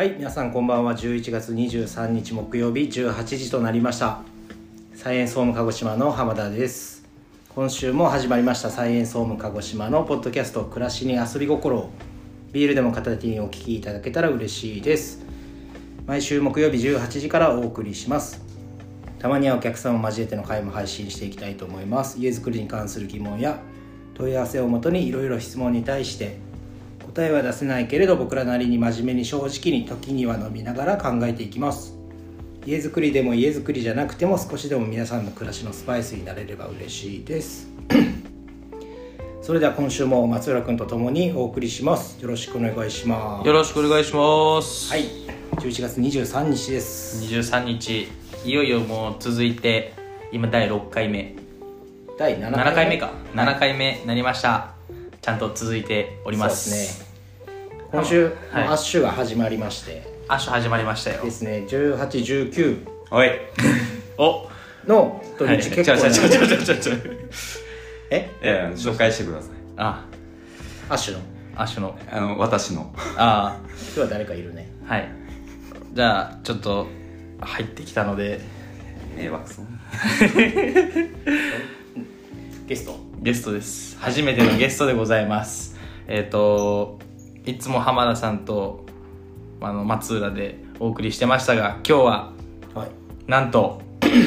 はい皆さんこんばんは。11月23日木曜日18時となりました。サイエンスホーム鹿児島の浜田です。今週も始まりました。サイエンスホーム鹿児島のポッドキャスト暮らしに遊び心。をビールでも片手にお聞きいただけたら嬉しいです。毎週木曜日18時からお送りします。たまにはお客さんを交えての会も配信していきたいと思います。家づくりに関する疑問や問い合わせをもとにいろいろ質問に対して答えは出せないけれど僕らなりに真面目に正直に時には飲みながら考えていきます。家づくりでも家づくりじゃなくても少しでも皆さんの暮らしのスパイスになれれば嬉しいです。それでは今週も松浦君と共にお送りします。よろしくお願いします。よろしくお願いします。はい。11月23日です。23日。いよいよもう続いて今第6回目。第7 7回目か。7回目になりましたちゃんと続いております。そうですね。今週、はい。アッシュが始まりまして。アッシュ始まりましたよ。ですね。1819おい。お。の土はい。日結構。な、ちょちょちょちょちょちょ。え？いや紹介してください。あ。アッシュの？アッシュの。あの私の。あ。今日は誰かいるね。はい。じゃあちょっと入ってきたので。迷惑そう。ゲスト？ゲストです。初めてのゲストでございます。えっ、といつも浜田さんとあの松浦でお送りしてましたが今日ははい。なんと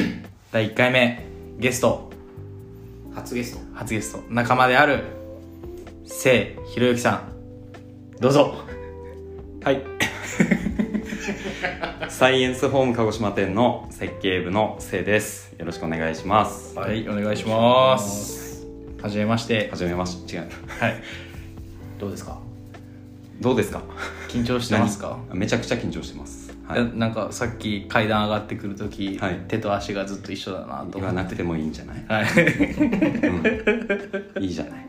第1回目ゲスト。初ゲスト。初ゲスト。仲間である清ひろゆきさん。どうぞ。はい。サイエンスホーム鹿児島店の設計部のせいです。よろしくお願いします。はいお願いしますはじめまして。はじめまして違う。はい。どうですか？どうですか？緊張してます？か？何めちゃくちゃ緊張してます。はい。やなんかさっき階段上がってくる時、はい。手と足がずっと一緒だなと言わ思って。なくてもいいんじゃない、はい。うん、いいじゃない、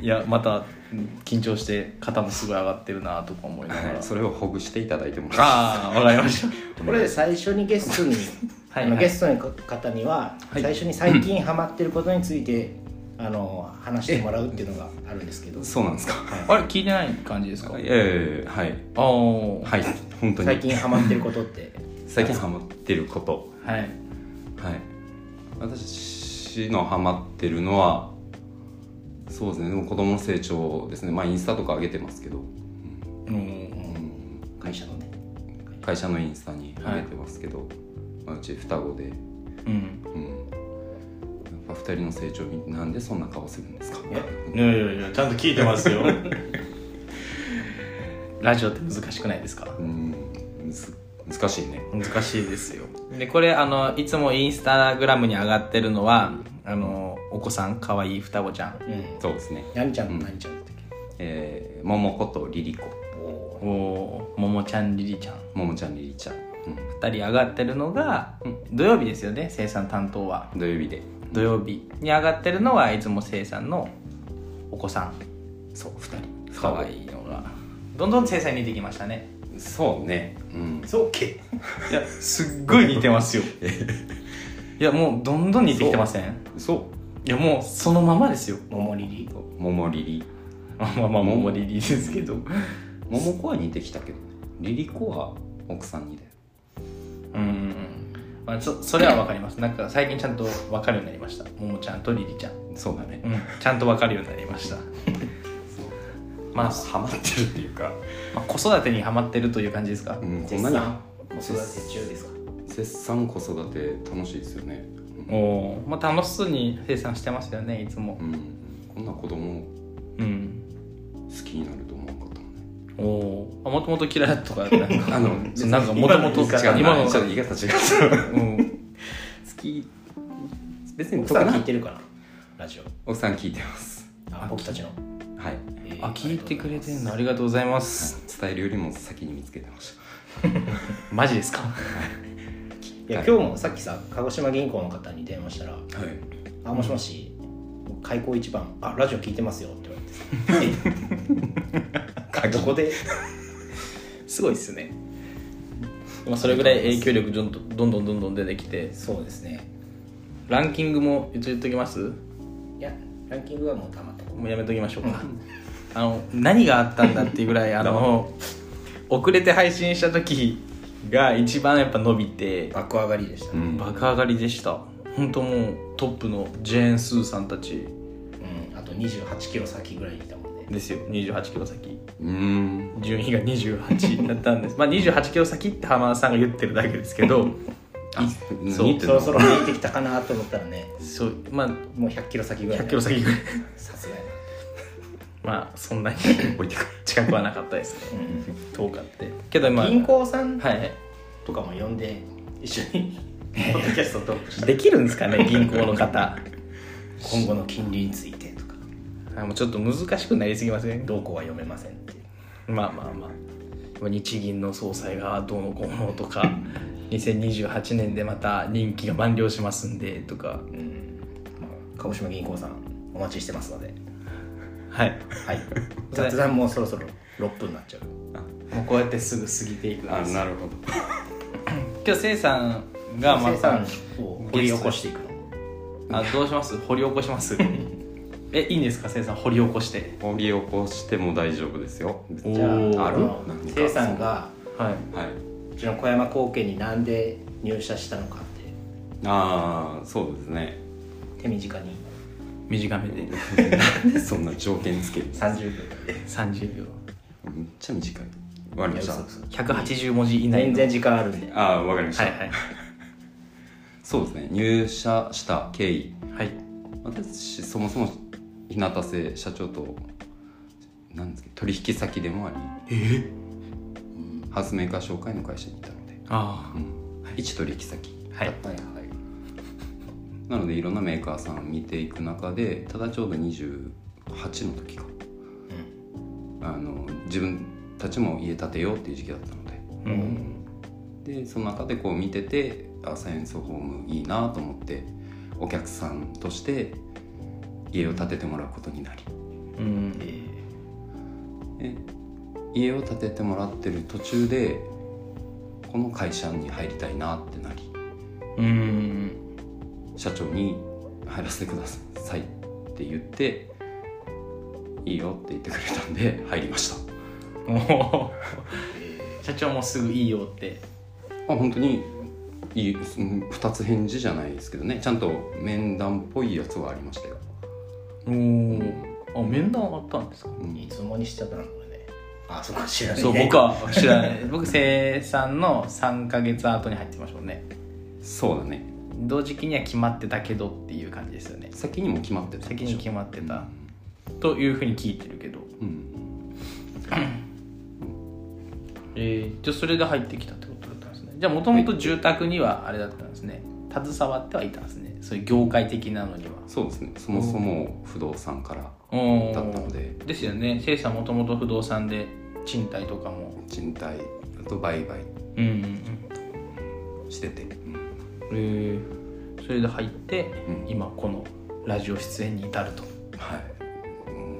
いやまたうん緊張して肩もすごい上がってるなとか思いながら、はい、それをほぐしていただいてもああわかりました。これ最初にゲストにはい。ゲストの方にははい。最初に最近ハマってることについてあの話してもらうっていうのがあるんですけど。そうなんですか？あれ聞いてない感じですか？いやい。やいやはい。ああはい。本当に。最近ハマってることって。最近ハマってること。はい。はい。私のハマってるのはそうですね。でも子供の成長ですね。まあインスタとか上げてますけど。うん。会社のね。会社のインスタに上げてますけど、まあ、うち双子で、うん。うん、二人の成長見てなんでそんな顔するんですか？いやいやいやちゃんと聞いてますよ。ラジオって難しくないですか？うんむず難しいね。難しいですよ。でこれあのいつもインスタグラムに上がってるのはあのお子さんかわいい双子ちゃん。うん。そうですね。何ちゃんと何ちゃんだったっえー、桃子とリリコけおおー。ももちゃんりりちゃん。桃ちゃんリリちゃん、う2人上がってるのが、土曜日ですよね生産担当は。ん、土曜日で土曜日に上がってるのはいつも生産のお子さん。そう二人。かわいいのが。どんどん生産に似てきましたね。そうね。うん。そうけ。いやすっごい似てますよ。いやもうどんどん似てきてません？そう。いやもうそのままですよ。桃リリ桃リリまあまあまあももリリーですけど。桃子は似てきたけどね。リリコは奥さんにだよ。うんまあそそれは分かります。なんか最近ちゃんと分かるようになりました。ももちゃんとリリちゃん。そうだね。うん。ちゃんと分かるようになりました。まあ、ハマってるっていうか、まあ、子育てにはまってるという感じですか、うん、こんなに子育て中ですか？絶賛子育て楽しいですよね。おおまあ楽しそうに生産してますよねいつも。うん、こんな子供うん。好きになるもともと嫌いだったとかなんか。あのなんかもともと違う今の言い方違う。うん。好き。別に奥さん聞いてるかなラジオ。奥さん聞いてます。あ僕たちの。はい、えーあ聞いてくれてんの。ありがとうございます。伝えるよりも先に見つけてまし マジですか？い。や今日もさっきさ鹿児島銀行の方に電話したらたはい「あもしもし開口一番あラジオ聞いてますよ」って言われて さえどこで？すごいっすね。今それぐらい影響力どんどんどんどんどん出てきて。そうですね。ランキングも一応言っときます？もいやランキングはもうたまったう。やめときましょうか。あの何があったんだっていうぐらい あの遅れて配信した時が一番やっぱ伸びて。爆上がりでした。ね、うん。爆上がりでした。本当もうトップのジェーン・スーさんたち。うんあと2 8キロ先ぐらいにいたもん。ねですよ。28キロ先。うーん。順位が28だったんです。まあ28キロ先って浜田さんが言ってるだけですけど 何そう。そろそろ見えてきたかなと思ったらね。そう。まあもう100キロ先ぐらい。100キロ先ぐらい。さすがやまあそんなに降りてくる近くはなかったですね。な、遠かってけどまあ銀行さんはい。とかも呼んで一緒に ポッドキャストトークして。できるんですかね銀行の方。今後の金利についてあもうちょっと難しくなりすぎません？どうこうは読めませんってまあまあまあ。日銀の総裁がどうのこうのとか2028年でまた任期が満了しますんでとか。うん。まあ、鹿児島銀行さんお待ちしてますので。はい。はい。雑談もそろそろ6分になっちゃう。もうこうやってすぐ過ぎていくんです。あなるほど。今日せいさんがまたを掘り起こしていくの。あどうします？掘り起こします？えいいんですか？せいさん掘り起こして。掘り起こしても大丈夫ですよ。おじゃーあある？のなんか。生さんがはい。はい。うちの小山高家になんで入社したのかって。ああそうですね。手短に。短めで。なんでそんな条件つける30秒。で30秒。めっちゃ短い。わかりました。いや嘘嘘180文字以内の。全然時間あるんで。ああわかりました、はいはい。そうですね。入社した経緯。はい。私そもそも日向製社長となんですか取引先でもありえハウスメーカー紹介の会社にいたので、あうん。一取引先。あはいはいはい。なのでいろんなメーカーさん見ていく中でただちょうど28の時か。あの自分たちも家建てようっていう時期だったので。うん。でその中でこう見ててあサイエンスホームいいなと思ってお客さんとして家を建ててもらうことになり。うん。で家を建ててもらってる途中でこの会社に入りたいなってなり。うん。社長に入らせてくださいって言っていいよって言ってくれたんで入りました。おー。社長もすぐいいよって。あ本当にいいうん二つ返事じゃないですけどね。ちゃんと面談っぽいやつはありましたよ、おおあ面談あったんですか？うんいつもにしちゃったの？これね。あそこ知らない。そう僕は知らない。僕生産の3か月後に入ってましたもんね。そうだね。同時期には決まってたけどっていう感じですよね。先にも決まってた。先に決まってた。というふうに聞いてるけど。うん。えー、じゃあそれで入ってきたってことだったんですね。じゃあもともと住宅にはあれだったんですね。携わってはいたんですねそういう業界的なのには。そうですね。そもそも不動産からだったので。ですよね。せいさんもともと不動産で賃貸とかも。賃貸あと売買。してて、うん。え。ー、それで入って、うん。今このラジオ出演に至ると。はい、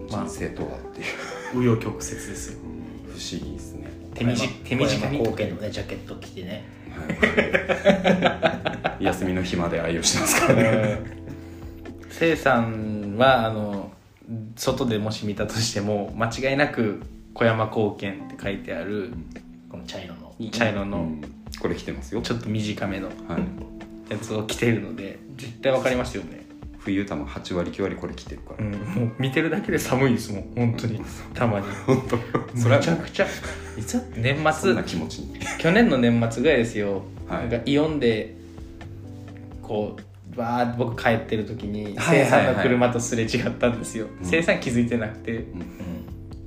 人生とはっていう、紆余曲折ですよ。不思議ですね。手短手短に小山高家のねジャケット着てね。はい休みの日まで愛用してますからね。せいさんはあの外でもし見たとしても間違いなく小山貢献って書いてあるこの茶色の茶色のうん。これ着てますよ。ちょっと短めのはい、やつを着てるので絶対わかりますよね。冬多分8割9割これ着てるから、うん。もう見てるだけで寒いですもん。本当に。たまに。本当。それはめちゃくちゃ。いつ年そん末な気持ちに。去年の年末ぐらいですよ、はい。なんかイオンでこうバー僕帰ってる時に生産の車とすれ違ったんですよ。うん。生産気づいてなくて。うん。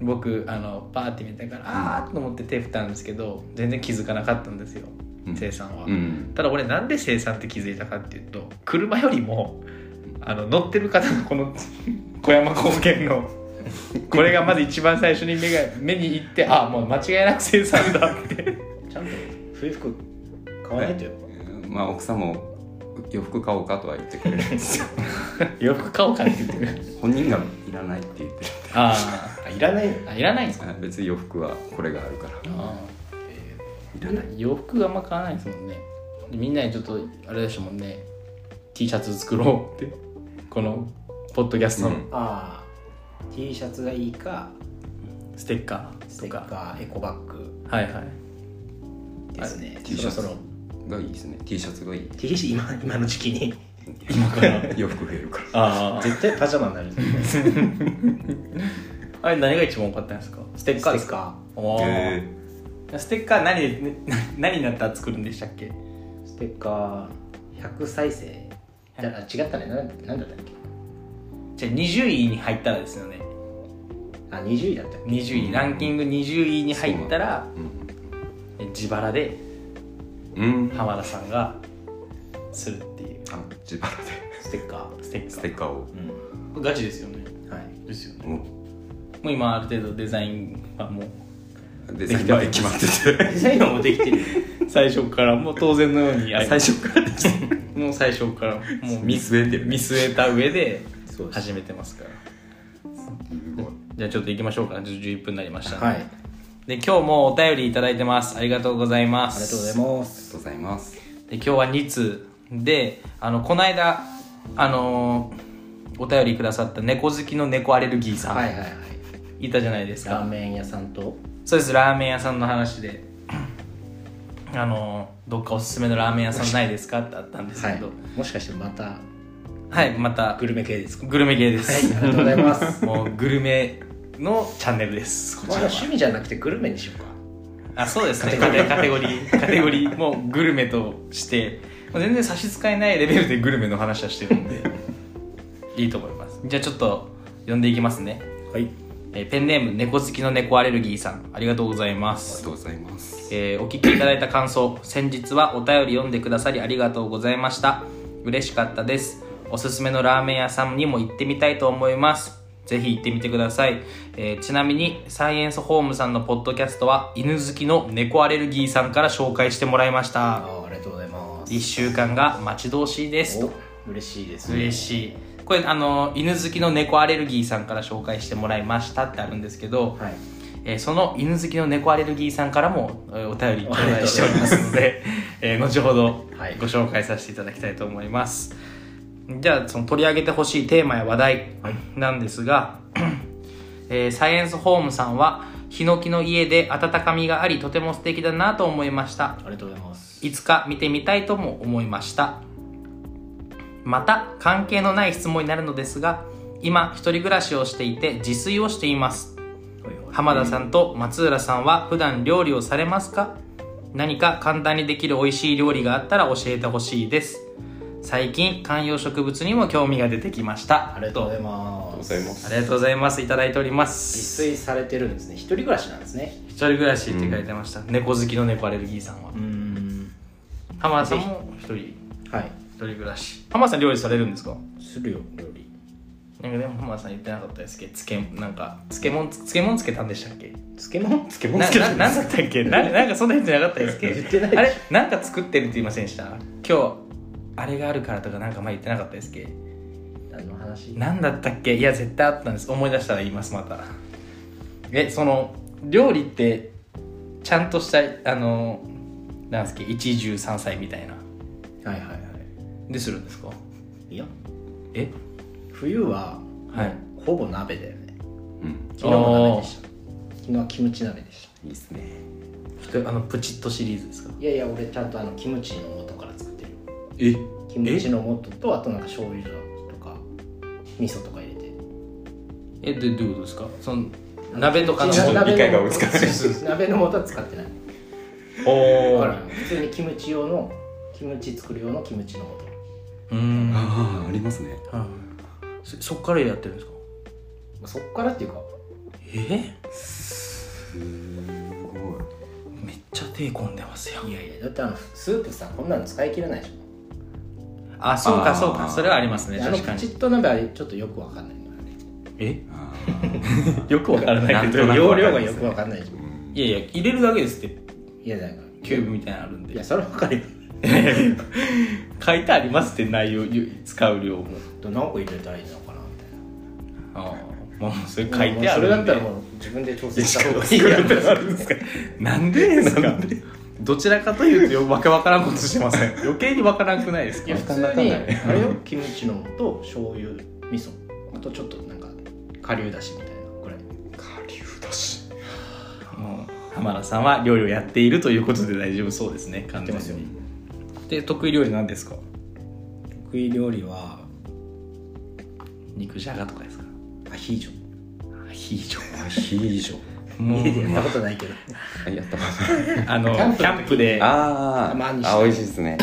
僕あのバーって見たからあーっと思って手振ったんですけど全然気づかなかったんですよ。うん。生産は、うん。ただ俺なんで生産って気づいたかっていうと車よりもあの乗ってる方のこの小山高原の これがまず一番最初に目が目にいってあもう間違いなく生産だって。ちゃんと冬服買わないとよ。まあ奥さんも洋服買おうかとは言ってくれるんです。よ洋服買おうかって言ってくる。本人がいらないって言ってるああいらないーあいらないんですか？はい別に洋服はこれがあるから。あー。いらない。洋服あんま買わないですもんね。みんなにちょっとあれでしたもんね。T シャツ作ろうって。このポッドキャストの、うん。ああ T シャツがいいかステッカステッーとかカーエコバッグ。はいはい。ですね。T シャツ。そろそろがいいですね。T シャツがいい。T シャツ今今の時期に。今から洋服増えるから。ああ。絶対パジャマになる。んですよねあれ何が一番多かったんですか？ステッカー。ですかかおー。へステッカー何何になったら作るんでしたっけ？ステッカー100再生。じゃあ違ったね。なんなんだったっけ？じゃあ20位に入ったらですよね。あ20位だったっけ？20位。ランキング20位に入ったらうんえ自腹でうん浜田さんがするっていう。あ自腹で。ステッカステッカー。ステッカーを。ーガチですよね。うんはい。ですよね。ももう今ある程度デザインはもううデザインまで決まってて。デザインはもうできてる。最初からもう当然のように最初からできてもう最初からもう見据えてる。見据えた上で始めてますから。じゃあちょっと行きましょうか。11分になりましたねはい。あで今日もお便りいただいてます。ありがとうございまりす。がとうございまあすりがとうございます。で今日は2通であのこの間あのお便りくださった猫好きの猫アレルギーさん、はいはいはい。いたじゃないですか。ラーメン屋さんと。そうですラーメン屋さんの話で。あのどっかおすすめのラーメン屋さんないですかってあったんですはい。けどもしかしてまたはい、またグルメ系ですか？グルメ系ではいす、ありがとうございます。もうグルメのチャンネルです。こちら趣味じゃなくてグルメにしようか。あそうですね。カテカテゴリー。カテゴリーもうグルメとして。まあ全然差し支えないレベルでグルメの話はしてるんで。いいと思います。じゃあちょっと読んでいきますね、はい。えーペンネーム猫好きの猫アレルギーさん。ありがとうございまありすがとうございます。えーお聞きいただいた感想先日はお便り読んでくださりありがとうございました。嬉しかったです。おすすめのラーメン屋さんにも行ってみたいと思いますぜひ行ってみてください、えーちなみにサイエンスホームさんのポッドキャストは犬好きの猫アレルギーさんから紹介してもらいました。あありがとうございます。1週間が待ち遠しいです。嬉しいです嬉しい。これあの犬好きの猫アレルギーさんから紹介してもらいましたってあるんですけど、はい。えーその犬好きの猫アレルギーさんからもえーお便り頂戴しておりますので、えー後ほどはい。ご紹介させていただきたいと思います、じゃあその取り上げてほしいテーマや話題なんですが、えーサイエンスホームさんはヒノキの家で温かみがありとても素敵だなと思いました。ありがとうございます。いつか見てみたいとも思いました。また関係のない質問になるのですが今一人暮らしをしていて自炊をしています。はいはい。浜田さんと松浦さんは普段料理をされますか？何か簡単にできる美味しい料理があったら教えてほしいです最近観葉植物にも興味が出てきました。ありがとうございまごす。ありがとうございます。いただいておりま自す炊されてるんですね。一人暮らしなんですね。一人暮らしって書いてました、猫好きの猫アレルギーさんは、ん。浜田さんも一人。はい。一人暮らし。浜田さん料理されるんですか？するよ料理。なんかでも浜田さん言ってなかったですけ？どつけなんか漬物漬物つけたんでしたっけ？漬物？漬物な漬けななんだったっけ？ななんかそんな言ってなかったですっけ？言ってないあれ？なんか作ってるって言いませんでした？今日あれがあるからとかなんか前言ってなかったですっけ？何の話？なんだったっけ？いや絶対あったんです。思い出したら言いますまた。えその料理ってちゃんとしたあのなんですっけ？一汁三菜みたいな。はいはいはい。でするんですか？いや。え？冬ははい。ほぼ鍋だよね。うん。昨日も鍋でした。昨日はキムチ鍋でしいいですね。あのプチッとシリーズですか？たいやいや俺ちゃんとあのキムチのえ？キムチの素とあとなんか醤油とか味噌とか入れて。えでどういうことですか？その鍋とかのちょっと鍋の理解が追いつかない。鍋の素は使ってない。おだから普通にキムチ用のキムチ作る用のキムチの素。うーん。ああありますね。はい。そそっからやってるんですか？そっからっていうかえ？すごい。めっちゃ手込んでますよいやいやだってあのスープさこんなの使い切れないでしょあそうかそうか。それはありますね。あの確かに。プチッと鍋はちょっとよくわかんないのよね。え？あ よくわからないけどなんとなく容量がよくわかんないでし。ょーうんいやいや入れるだけですって。いやだから。キューブみたいなのあるんで。いやそれはわかるよ。書いてありますって内容使う量も。何個入れたらいいのかなみたいな。ああまあそれ書いてあるんで。それだったらもう自分で調整した方がいいや 作るってなるんですか？なんで？どちらかというとよわけわからんことしてません。余計にわからんくないですか？いや普通にあれよ？キムチの素醤油味噌。あとちょっとなんか顆粒だしみたいなこれ顆粒だし。浜田さんは料理をやっているということで大丈夫そうですね完全に。で得意料理なんですか？得意料理は肉じゃがとかですか？アヒージョ。アヒージョ。アヒージョもう。家でやったことないけど。あやったこあのキキャンプャンプで。とあたまにーあ美味しいですね。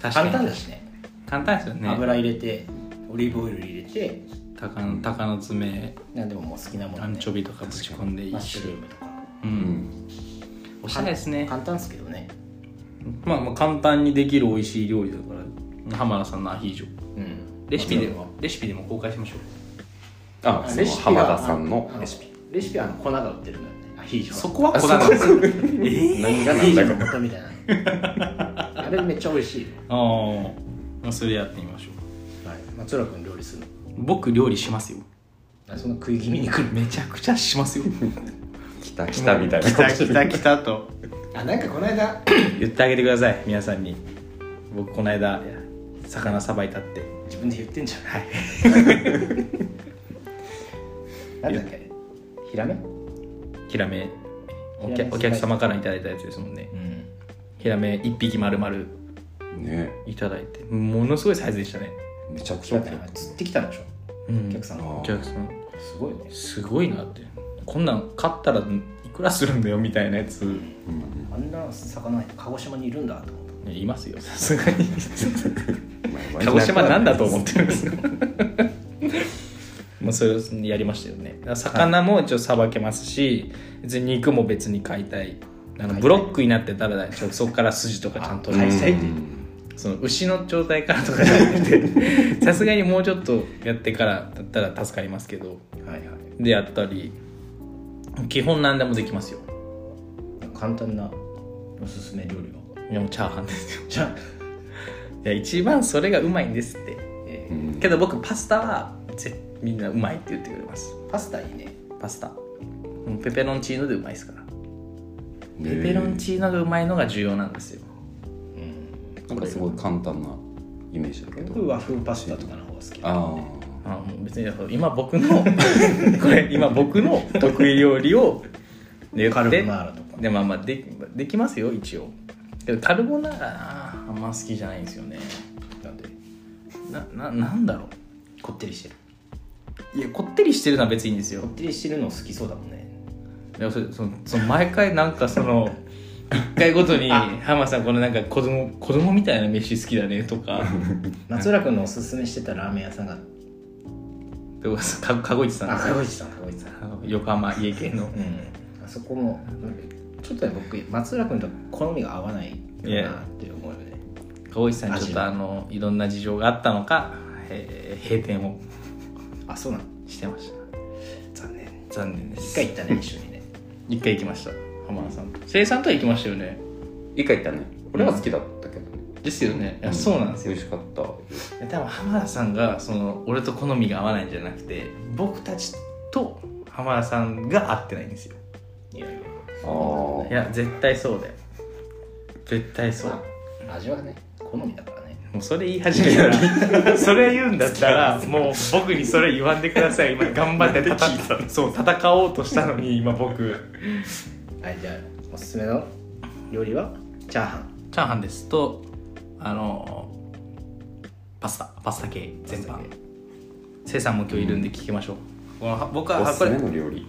確かに。簡単だしね。簡単ですよね。油入れてオリーブオイル入れて鷹の鷹の爪。何でももう好きなものね。アンチョビとかぶち込んでいいマッシしュルームとか。ううん。んおしゃれですね。簡単ですけどね。まあまあ簡単にできる美味しい料理だから浜田さんのアヒージョ。うん。レシピでもレシピでも公開しましょう。あそのレシピは浜田さんのあレシピレシピはあの粉が売ってるのよねアヒージョそこはこだわりです何がアヒー。ジョ何だかの素みたいなあれめっちゃ美味しい。よああまあそれやってみましょう。はい。松浦君料理するの？僕料理しますよ。あそんな食い気味に来るめちゃくちゃしますよ。来た来たみたいな。来た来た来たと。あなんかこの間 言ってあげてください皆さんに。僕この間魚さばいたって。自分で言ってんじゃん。はい。なんだっけ？ヒラメ？ヒラメ。おヒラメ客お客様からいただいたやつですもんね。うん。ヒラメ1匹丸々。ね。いただいて。ものすごいサイズでしたね。めちゃくちゃ釣ってきたんでしょ？うん。お客さん。がお客さん。すごいね。すごいなって。こんなん買ったらいくらするんだよみたいなやつ。うん。あんな魚鹿児島にいるんだと思った。いますよさすがに。まあ鹿児島なんだと思ってるんです かまあそれをやりましたよね。魚も一応さばけますし別に肉も別に買いたい。あのブロックになってたらそこから筋とかちゃんと買いたい。その牛の状態からとかじゃなくて さすがにもうちょっとやってからだったら助かりますけど。はいはい。でやったり基本何でもできますよ。簡単なおすすめ料理は？いやもうチャーハンですよ。じゃあ、いや一番それがうまいんですって。えーうん。けど僕パスタはぜみんなうまいって言ってくれます。パスタいいね。パスタ。うんペペロンチーノでうまいですから。ねペペロンチーノがうまいのが重要なんですよ。うん。なんかすごい簡単なイメージだけど。僕和風パスタとかの方が好き。ああもう別に今僕の これ今僕の得意料理を言カルってボナーラとか。でまあまあでできますよ一応。けどカルボナーラなあんま好きじゃないんですよね。なんでなななんだろこってりしてる。ういやこってりしてるのは別にいいんですよ。こってりしてるの好きそうだもんね。いやそれそのその毎回なんかその一回ごとに浜さんこのなんか子供子供みたいな飯好きだねとか。松浦君のおすすめしてたラーメン屋さんが。でもかかごいちさん。あですよかごいちさんかごいちさん。横浜家系の。うん。あそこもちょっとね僕松浦君と好みが合わないよなって思うよね。かごいちさんちょっとあのいろんな事情があったのか、えー閉店をあそうなのしてました。残念。残念で一す回行ったね一緒にね。一回行きました浜田さん。と生さんとは行きましたよね。あ一回行ったね。俺は好きだったけど。ねですよね。いやそうなんですよ。美味しかった。多分浜田さんがその俺と好みが合わないんじゃなくて僕たちと浜田さんが合ってないんですよ。いやいやあいや絶対そうだよ。絶対そう。まあ味はね好みだからねもうそれ言い始めたら。それ言うんだったらもう僕にそれ言わんでください。今頑張ってたたそう戦おうとしたのに今僕。はいじゃあおすすめの？料理は？チャーハン。チャーハンです。とあのパスタ。パスタ系全般。せいさんも今日いるんで聞きましょう、この僕あおすすめの料理。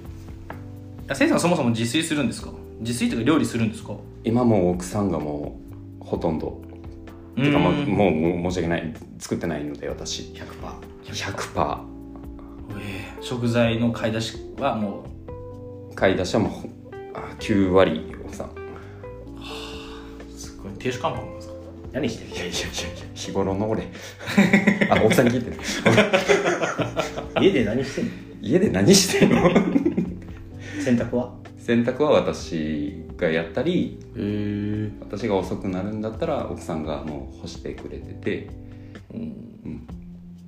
せいさんそもそも自炊するんですか？自炊とか料理するんですか？今もう奥さんがもうほとんど。うてかもうーん。もうもう申し訳ない作ってないので私。100% 100%えー食材の買い出しはも買い出しはもうほあ9割奥さ。んうすごい亭主関白なんですか？何してるいやいやいやいや日頃の俺。あ奥さんに聞いてる。家で何してんの？家で何してんの？洗濯は？洗濯は私がやったり私が遅くなるんだったら奥さんがもう干してくれてて、うん、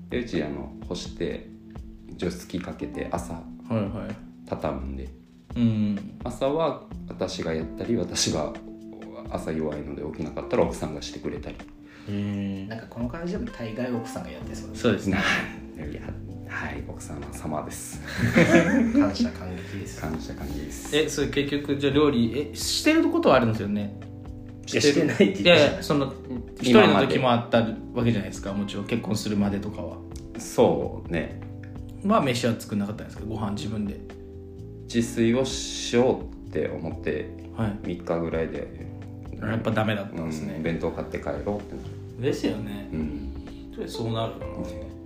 でうちあの干して除湿機かけて朝はいはい。畳むんでうん。朝は私がやったり私が朝弱いので起きなかったら奥さんがしてくれたり。へなんかこの感じでも大概奥さんがやってそうですそうですね。い やはい。奥様様です。感謝感激です。感謝感激です。えそれ結局じゃあ料理えしてることはあるんですよね。してないって言ったい。やいやその一人の時もあったわけじゃないですかもちろん結婚するまでとかは。そうね。まあ飯は作んなかったんですけどご飯自分で。自炊をしようって思ってはい。3日ぐらいでやっぱダメだったうんんですね、弁当買って帰ろうってなるですよね。うん。そうなるよ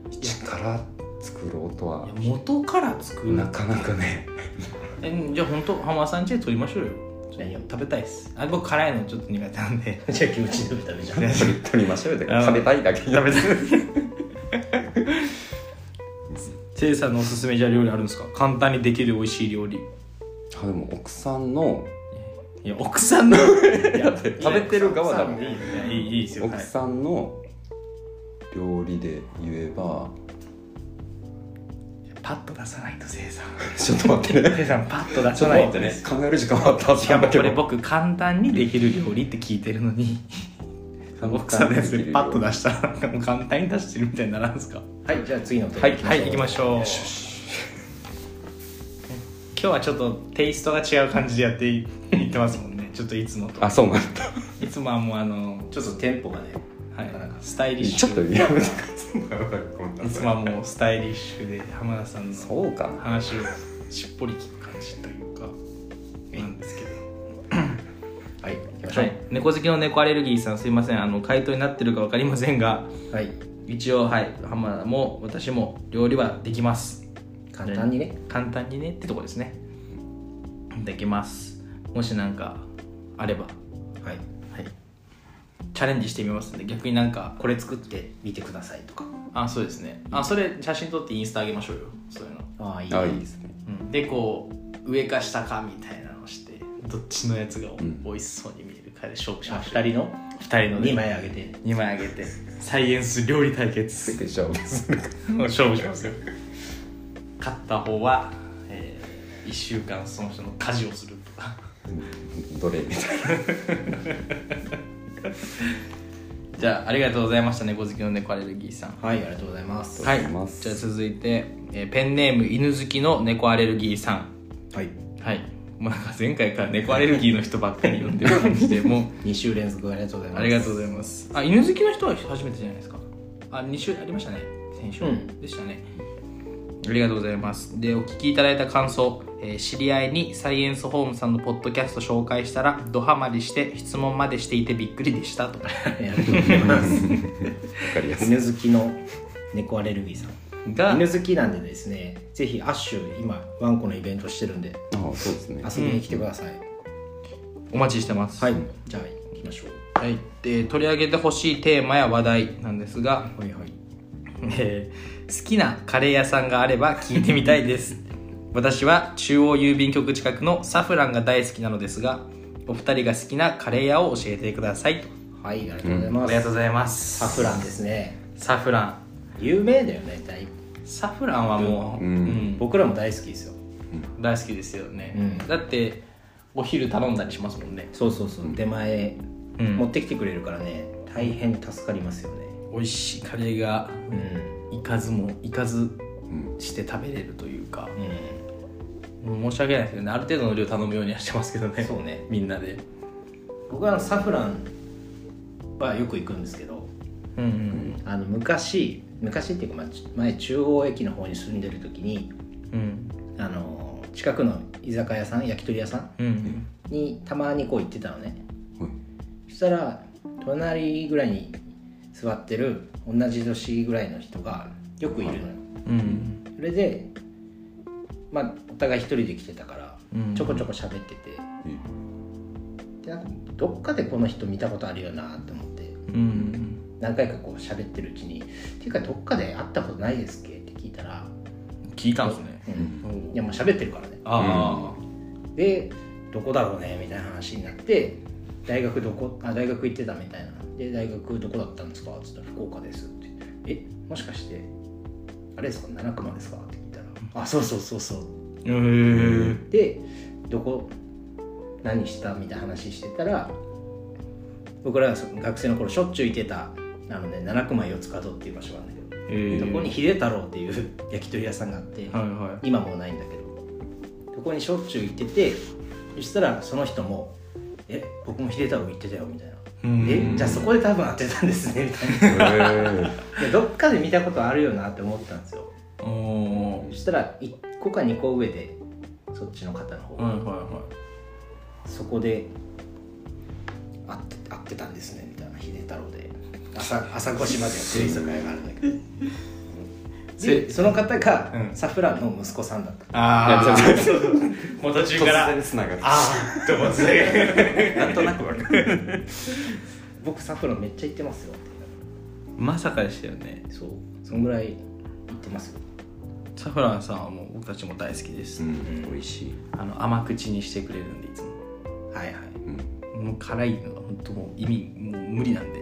一から作ろうとは。元から作るなかなかね。えじゃあ本当浜田さん家で取りましょうよ。何を食べたいです。あ僕辛いのちょっと苦手なんで。じゃあ気持ちで食べじゃん。取り取りましょうよ食べたいだけ食べせいさんのおすすめじゃ料理あるんですか？簡単にできる美味しい料理。あでも奥さんの。いや奥さんの。いや食べてる側だもん。いやいいいいですよ、はい、奥さんの料理で言えばパッと出さないとせいさんちょっと待ってね。せいさんパッと出さないとね。考える時間はあったしかもこれ僕簡単にできる料理って聞いてるのに。奥さんのやつでパッと出したらもう簡単に出してるみたいにならんすか？はいじゃあ次のはいはい行きましょう。今日はちょっとテイストが違う感じでやってい ってますもんね。ちょっといつもと。あそうなんだ。いつもはもうあのちょっとテンポがねはい。スタイリッシュ。ちょっとやめてい。つもはもうスタイリッシュで浜田さんの話をしっぽり聞く感じというかなんですけど。はい行きましょう。はい、猫好きの猫アレルギーさんすいません。あの回答になってるか分かりませんがはい。一応はい浜田も私も料理はできます。簡単にね。簡単にねってとこですね。できます。もしなんかあれば。はいはいチャレンジしてみますんで逆になんかこれ作ってみてくださいとか。あそうですね。あそれ写真撮ってインスタあげましょうよ。そういうの、ああいい。あいいですね。うん、でこう上か下かみたいなのをしてどっちのやつがん。美味しそうに見えるかで勝負しあましょう。二人の？二人の2枚あげて。2枚あげて。サイエンス料理対決。で勝負する勝負しますよ。勝った方は、え1週間その人の家事をするとか。どれみたい じゃあありがとうございました。猫好きの猫アレルギーさん。はいありがとうございます。はい。じゃあ続いて、えーペンネーム犬好きの猫アレルギーさん。はい。はい。もうなんか前回から猫アレルギーの人ばっかり呼んでる感じでもう 2週連続ありがとうございます。ありがとうございます。あ犬好きの人は初めてじゃないですか。あ2週ありましたね。先週うん。でしたね、ありがとうございます。でお聞きいただいた感想、えー知り合いにサイエンスホームさんのポッドキャスト紹介したらドハマりして質問までしていてびっくりでしたと。ありがとうございます。わかりやすい。犬好きの猫アレルギーさん。が犬好きなんでですねぜひアッシュ今ワンコのイベントしてるんであそうですね。遊びに来てください、お待ちしてます。はい。じゃあ行きましょう。はい、で取り上げてほしいテーマや話題なんですが、はいはい。えー好きなカレー屋さんがあれば聞いてみたいです。私は中央郵便局近くのサフランが大好きなのですがお二人が好きなカレー屋を教えてください。とはいありがとうございあます、りがとうございます。サフランですね。サフラン。有名だよね大サフランはもう、うん。うん。僕らも大好きですよ。大好きですよね、うん。だってお昼頼んだりしますもんね。そうそうそう。出前うん。持ってきてくれるからね大変助かりますよね。美味しいカレーが。うん。いかずもいかずうんして食べれるというか、うん。申し訳ないですけどね。ある程度の量頼むようにはしてますけどね。そうね。みんなで。僕はサフランはよく行くんですけど。うんうんあの昔昔っていうか、まあ、前中央駅の方に住んでる時にうん。あの近くの居酒屋さん焼き鳥屋さんうん。にたまにこう行ってたのね。はい。そしたら隣ぐらいに座ってる同じ年ぐらいの人がよくいるのよ。うん。それでまあお互い一人で来てたからうん。ちょこちょこ喋ってて。でなんかどっかでこの人見たことあるよなって思って。うん。何回かこう喋ってるうちに「っていうかどっかで会ったことないですっけ?」って聞いたら聞いたんですね。うん。いやもう喋ってるからね。あでどこだろうね？みたいな話になって大学どこあ大学行ってたみたいな。で大学どこだったんですか？って言ったら福岡ですってえ？もしかしてあれですか？七熊ですか？って聞いたら。あそうそうそうそう。でどこ？何した？みたいな話してたら僕ら学生の頃しょっちゅう行ってたあのね七熊四つ角っていう場所があるんだけどえそこに秀太郎っていう 焼き鳥屋さんがあって、はいは今もうないんだけどそこにしょっちゅう行っててそしたらその人も「え？僕も秀太郎行ってたよ」みたいな。うん「えじゃあそこで多分会ってたんですね」みたいな。でどっかで見たことあるよなって思ったんですよ。そしたら1個か2個上でそっちの方の方、ーはいはいはそこで会って会ってたんですねみたいな秀太郎で。朝朝越しまでやってる居酒屋があるんだけどでその方がうん。サフランの息子さんだった、ああもう途中突から然つながる。ああって思って。なんとなくわかる。僕サフランめっちゃ行ってますよ。まさかでしたよね。そう。そんぐらい行ってますよ。サフランさんはもう僕たちも大好きです、うん美味しい。あの甘口にしてくれるんでいつも。はいはい。うん。もう辛いのが本当もう意味もう無理なんで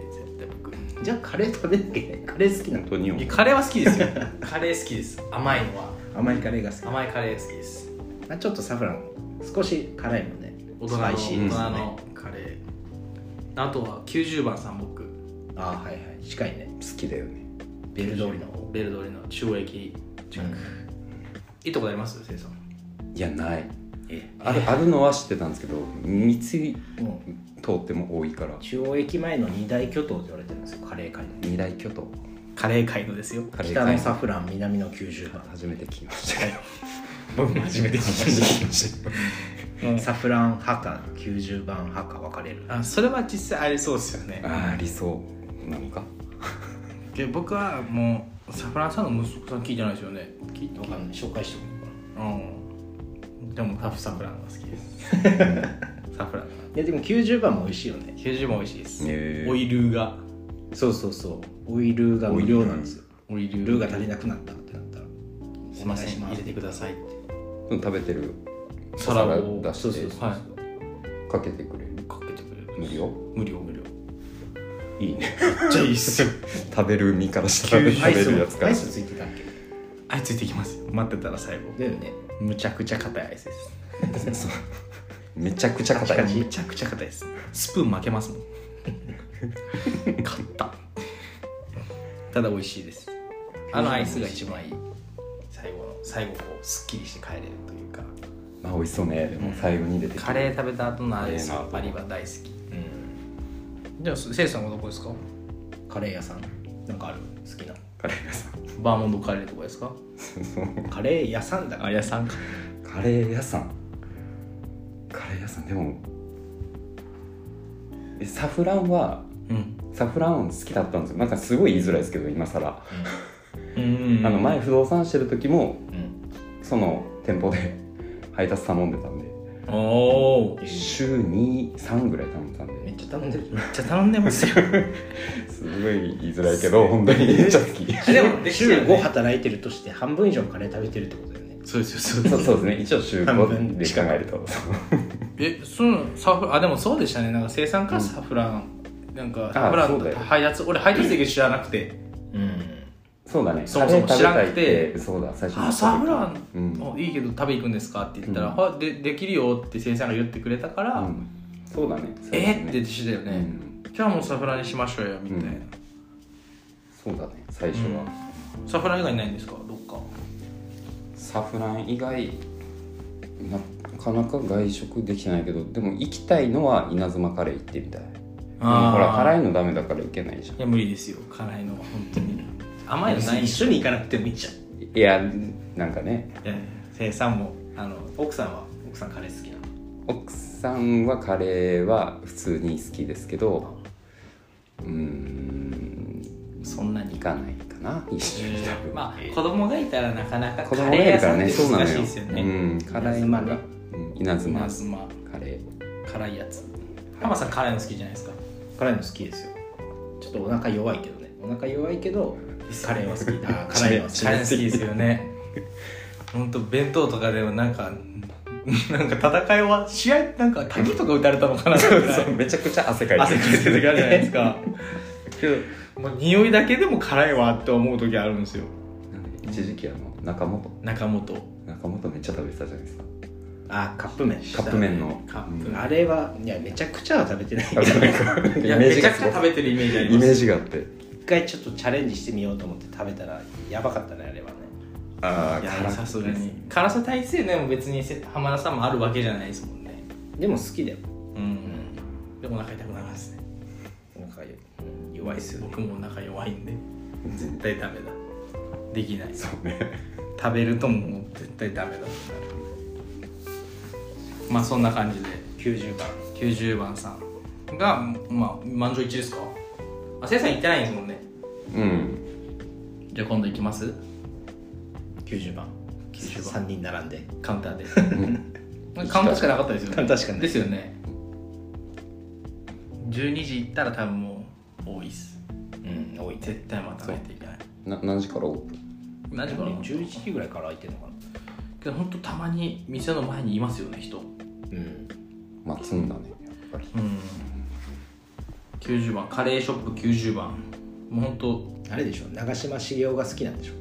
じゃあカレー食べなきゃいけない。カレー好きなの本当にいやカレーは好きですよ。カレー好きです。甘いのは。甘いカレーが好き。甘いカレー好きです。あちょっとサフラン少し辛いもんね。大人の大人のカレー。あとは90番さん僕あはいはい。近いね。好きだよね。ベル通りの方。ベル通りの中央駅近く、いいとこあります？せいさん。いやない。え。あるあるのは知ってたんですけど三井も通っても多いから。う中央駅前の二大巨頭って言われてるんですよ。カレー界の。二大巨頭。カレー界のですよ。カレー界北のサフラン南の90番初めて聞きました。僕も初めて聞きました。サフラン派か90番派か分かれる。あそれは実際ありそうですよね。ああ理想なのか？で僕はもうサフランさんの息子さん聞いてないですよね。聞いて分かんない。紹介してもらおうかうん。でもタフサフランが好きです。サフランいやでも90番も美味しいよね。90も美味しいです、へー。オイルが。そうそうそう。オイルが無料なんですよ。オイル。ルーが足りなくなったってなったら。すいませんお願いします。入れてくださいって。食べてる。皿を。出して。そうそうそう。はいかけてくれる。かけてくれる無料？無料無料。いいね。めっちゃいいっすよ。食べる身からしたら食べアイスるやつから。アイスついてたっけ？あいついてきますよ。待ってたら最後。だよね。むちゃくちゃ硬いアイスです。そ うめちゃくちゃ硬い。カチめちゃくちゃ硬いです。スプーン負けますもん。勝った。ただ美味しいです。あのアイスが一番いい。最後の最後こうすっきりして帰れるというか。まあ美味しそうね。でも最後に出てくる。カレー食べた後のアイスカレーの後さっぱりは大好き。うん。じゃあせいさんはどこですか？カレー屋さん。なんかある？好きな。カレー屋さん。バーモントカレーとかですか？カレー屋さんだあ屋さんか。カレー屋さんカレー屋さんでもえサフランはうん。サフラン好きだったんですよ。なんかすごい言いづらいですけど今更、うん。あの前不動産してる時もうん。その店舗で 配達頼んでたんで。お週23ぐらい頼んでたんで。めっちゃ頼んでる。ちゃ頼んでますよ。すごい言いづらいけど本当にめっちゃ好き。でも週たよね。5働いてるとして半分以上カレー食べてるってこと？そうですよそうそうそうですね。一応週半分5で考えると。えそのサフあでもそうでしたね。なんか生産かサフラン、なんかサフランそうだよ。配達俺配達席知らなくて。うん。そうだね。そもそも知らなくて。そうだ最初にあサフラン、うん。あいいけど食べ行くんですか？って言ったら、うん。はでできるよって生産が言ってくれたから、うん。そうだね。え？ー、って言っってしたよね、うん。じゃあもうサフランにしましょうよみたいな、うん。そうだね最初は、サフラン以外ないんですか？どっかサフラン以外なかなか外食できてないけどでも行きたいのは稲妻カレー行ってみたい。でもほら辛いいのダメだから行けないじゃいや無理ですよ。辛いのは本当に。甘いのない。一緒に行かなくてもいいじゃんんいやなんかね。いや生産もあの奥さんは奥さんカレー好きなの。奥さんはカレーは普通に好きですけどうーんそんなに。行かない。かな。一緒に多分まあ子供がいたらなかなか子供カがいるからねそうなのよ。難しいですよね、うん。辛いのが。うん。稲妻。まずまカレあ辛いやつ。浜さん辛いの好きじゃないですか？辛いの好きですよ。ちょっとお腹弱いけどね。お腹弱いけどカレーは好き。あー 辛いのは好き。辛いの好きですよね。本当弁当とかでもなんかなんか戦いは試合なんか鍵とか打たれたのかなめちゃくちゃ汗かいて汗かいてる時あるじゃないですか。けどもう匂いだけでも辛いわって思う時あるんですよ。一時期あの中本？中本。中本めっちゃ食べてたじゃないですか。あーカップ麺カップ麺の。カップ麺。あれはいやめちゃくちゃは食べてない。あそうなんかいやめちゃくちゃ食べてるイメージあります。イメージがあって。回ちょっとチャレンジしてみようと思って食べたらやばかったねあれはね。あいやさすがに。辛さ耐性ねも別にせ浜田さんもあるわけじゃないですもんね。でも好きだよ。うん、でもお腹痛くな弱いっすよね。僕もお腹弱いんで。絶対ダメだ。できない。そうね。食べるともう絶対ダメだってなるまあそんな感じで。90番。90番さんがまあ満場一致ですか？あせいさん行ってないんですもんね。うん。じゃあ今度行きます？90番。90番。3人並んで。カウンターで。カウンターしかなかったですよね。カウンターしかない。ですよね。12時行ったら多分もう絶対待たないといけない。な何時からオープン？何時から11時ぐらいから空いてるのかなけど本当たまに店の前にいますよね人。うん。待つんだねやっぱり。うん。90番カレーショップ90番。もう本当。あれでしょ長嶋茂雄が好きなんでしょ？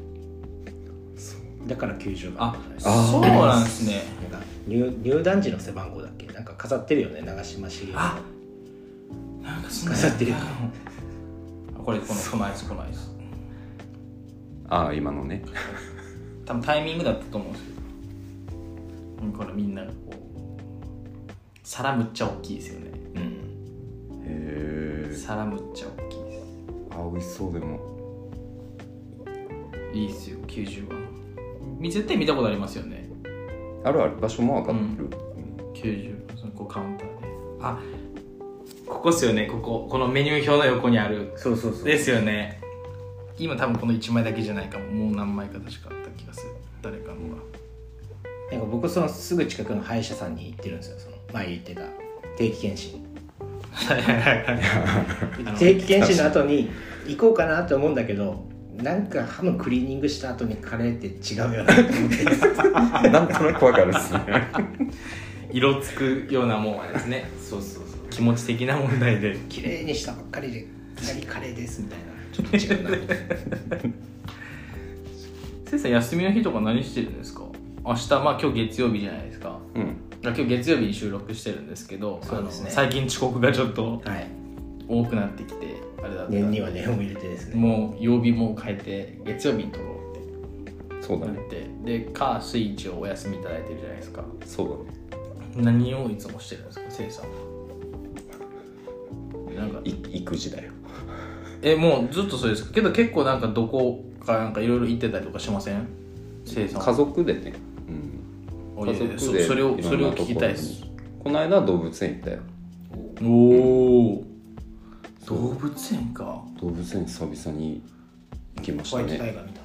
だから90番。ああー。そうなんですね。なんか入入団時の背番号だっけ？なんか飾ってるよね長嶋茂雄の。あなんかそんな飾ってるよあこれこのこのアイスこのアイスああ今のね。多分タイミングだったと思うんですよ。うんこれみんながこう皿むっちゃ大きいですよね。うん。へえ。皿むっちゃ大きいであ美味しそうでも。すいいっすよ90番み絶対見たことありますよね。あるある。場所も分かってる、90番そのこうカウンターで。あここっすよね。ここ。このメニュー表の横にある。そうそうそう。ですよね。今多分この1枚だけじゃないかも。もう何枚か確かあった気がする。誰かのが。なんか僕そのすぐ近くの歯医者さんに行ってるんですよ。その前言ってた。定期検診。はいはいはいはい。定期検診の後に行こうかなと思うんだけどなんか歯のクリーニングした後にカレーって違うよなと思って。なんとなく分かるっすね。色つくようなもんはですね。そうそうそう気持ち的な問題で。綺麗にしたばっかりでいきなりカレーですみたいな。ちょっと違うなせいさん休みの日とか何してるんですか？明日まあ今日月曜日じゃないですか。うん。今日月曜日に収録してるんですけどそうですね。最近遅刻がちょっとはい。多くなってきてあれだった念には念を入れてですね。もう曜日も変えて月曜日に撮ろうって。そうだね。で火水一応お休みいただいてるじゃないですか。そうだね。何をいつもしてるんですかせいさんは？なんかい育児だよえもうずっとそうですか？けど結構なんかどこかなんかいろいろ行ってたりとかしません？せいさん家族でね、うん、家族でそそれをそれを聞きたいです。この間動物園行ったよ。おお動物園か。動物園久々に行きましホワイトタたねイガー見た。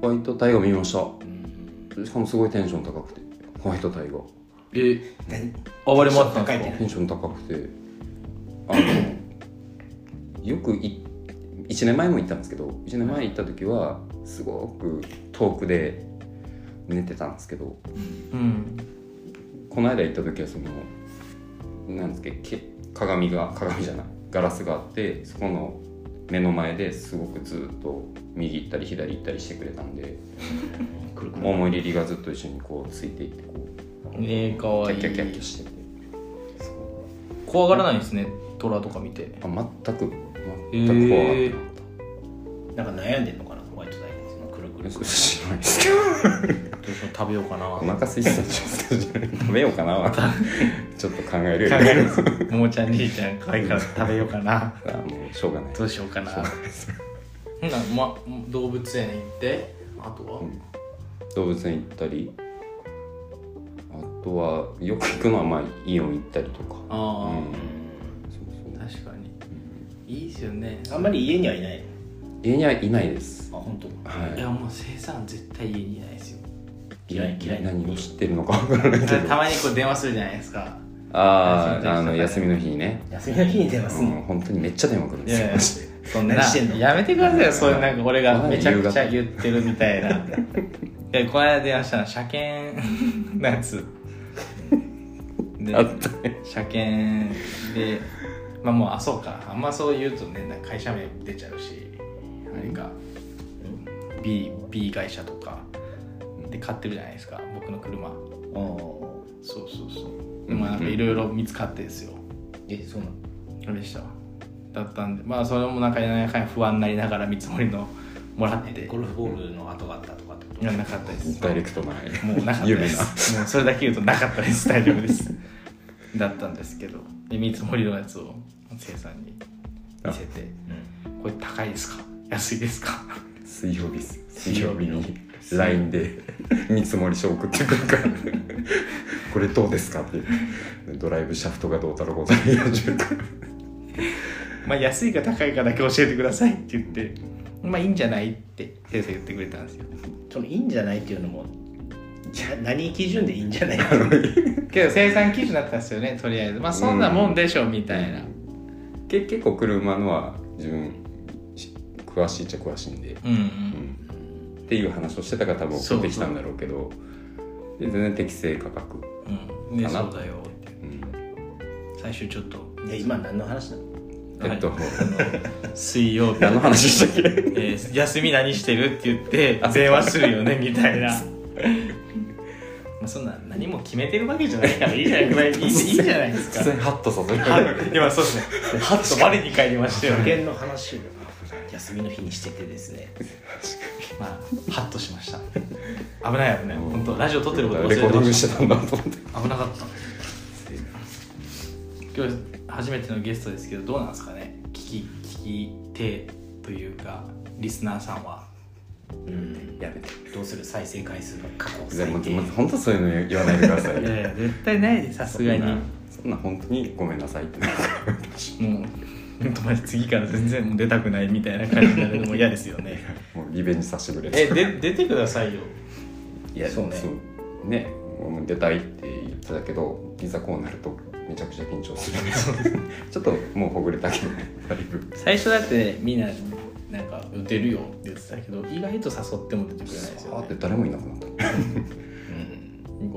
ホワイトタイガー見ました。うん。しかもすごいテンション高くて。ホワイトタイガー。え何？暴れ回ってたんですか？高いねテンション高くてあのよくい1年前も行ったんですけど1年前行った時はすごく遠くで寝てたんですけどうんこの間行った時はそのなんですっけけ鏡が鏡じゃないガラスがあってそこの目の前ですごくずっと右行ったり左行ったりしてくれたんで思いリリがずっと一緒にこうついていってこうえー、かわいい。キャッキャッキャッキャしてて。怖がらないんですね虎とか見て。あ全く全く怖がってなかっなんか悩んでんのかなホワイトタイガーそのくるくる。た、知らない。ですけどどうしよう食べようかな。お腹空いてたんじゃ食べようかな。ちょっと考えるよ考える。ももちゃん兄ちゃん可愛いから食べようかな。あもうしょうがない。どうしようかな。ないです。ほんならま動物園行ってあとは、動物園行ったりあとはよく行くのはまあイオン行ったりとか。ああ、うんいいですよね。あんまり家にはいない。家にはいないです。あ本当？はい。いやもう生産絶対家にいないですよ。嫌い嫌い。な何を知ってるのか わからないけど。たまにこう電話するじゃないですか。あああの休みの日にね。休みの日に電話すんの？うん本当にめっちゃ電話来るんいですよ。やいや。そんな何してんの？やめてくださいよ。そういうなんか俺がはいめちゃくちゃ言ってるみたいな。いやこの間電話したの車検のやつ。であったね。車検でまあもうあそうか。あんまそう言うとねなんか会社名出ちゃうしあれか B, B 会社とかで買ってるじゃないですか僕の車。おそうそうそう。でもなんかいろいろ見つかってですよ。えそうなの？あれでしたわ。だったんでまあそれもなんかややか不安になりながら見積もりのもらって。ゴルフボールの跡があったとかってこと？いやなかったです。ダイレクトなもうなかったです。もうそれだけ言うとなかったです。大丈夫です。だったんですけど。で見積もりのやつを松江さんに見せて「これ高いですか？安いですか?水曜日水水曜日に LINE で 見積もり書送ってくるから。これどうですか？ってドライブシャフトがどうたらこうたら言い始めた」まあ安いか高いかだけ教えてくださいって言って「まあいいんじゃない?」って先生言ってくれたんですよ。そのいいんじゃないっていうのもじゃあ何基準でいいんじゃない？けど生産基準だったんですよねとりあえず。まあそんなもんでしょみたいな。け結構車のは自分し詳しいっちゃ詳しいんで、うんうん。うん。っていう話をしてたから多分送ってきたんだろうけど。で全然適正価格、うん。でかな。そうだよって。うん。最終ちょっと。で今何の話なの？えっと、水曜日。何の話したっけ？えー休み何してる？って言って電話するよねみたいな。ま あそんな何も決めてるわけじゃないからいいじゃない。い いいいじゃないですか。普通にハッとさせる。はい今そうですね。ハッと我に返りましたよね。保険の話を休みの日にしててですね。まあハッとしました。危ない危ない。本当ラジオ撮ってること忘れレコーディングてまししたてたんだと思って。危なかった。今日初めてのゲストですけどどうなんですかね？聞き聞き手というかリスナーさんはうん。やめて。どうする再生回数が過去でも最低もう本当そういうの言わないでください。いやいや絶対ないでさすがにもうそんな本当にごめんなさいって。本当マジ次から全然もう出たくないみたいな感じになるのも嫌ですよね。もうリベンジさせてくれえで出てくださいよ。いやそうね。そう。ね。もう出たいって言ってたけどいざこうなるとめちゃくちゃ緊張する。ちょっともうほぐれたけどねだいぶ。最初だってみんななんか「打てるよ」って言ってたけど意外と誘っても出てくれないですよね。あって誰もいなくなった。だか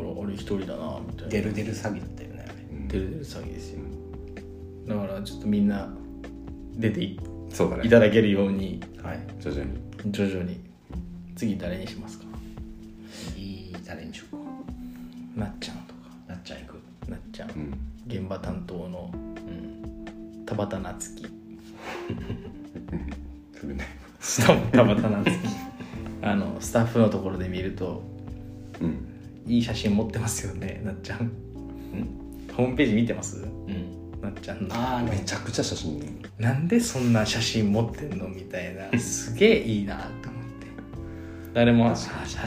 ら俺一人だなみたいな。デルデル詐欺だったよね。あれデルデル詐欺ですよ。だからちょっとみんな出ていそうだね。いただけるようにはい。徐々に。徐々に。次誰にしますか？いい誰にしようか。なっちゃんとか。なっちゃん行く。なっちゃん、うん。現場担当の。うん。田畑夏樹それね田畑夏樹あのスタッフのところで見るとうん。いい写真持ってますよねなっちゃん。ホームページ見てます？うん。なっちゃんの。ああめちゃくちゃ写真なんでそんな写真持ってんのみたいなすげえいいなと思って。誰もは